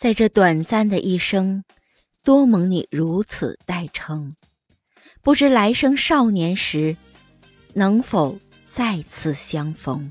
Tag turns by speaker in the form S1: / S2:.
S1: 在这短暂的一生，多蒙你如此代称，不知来生少年时能否再次相逢。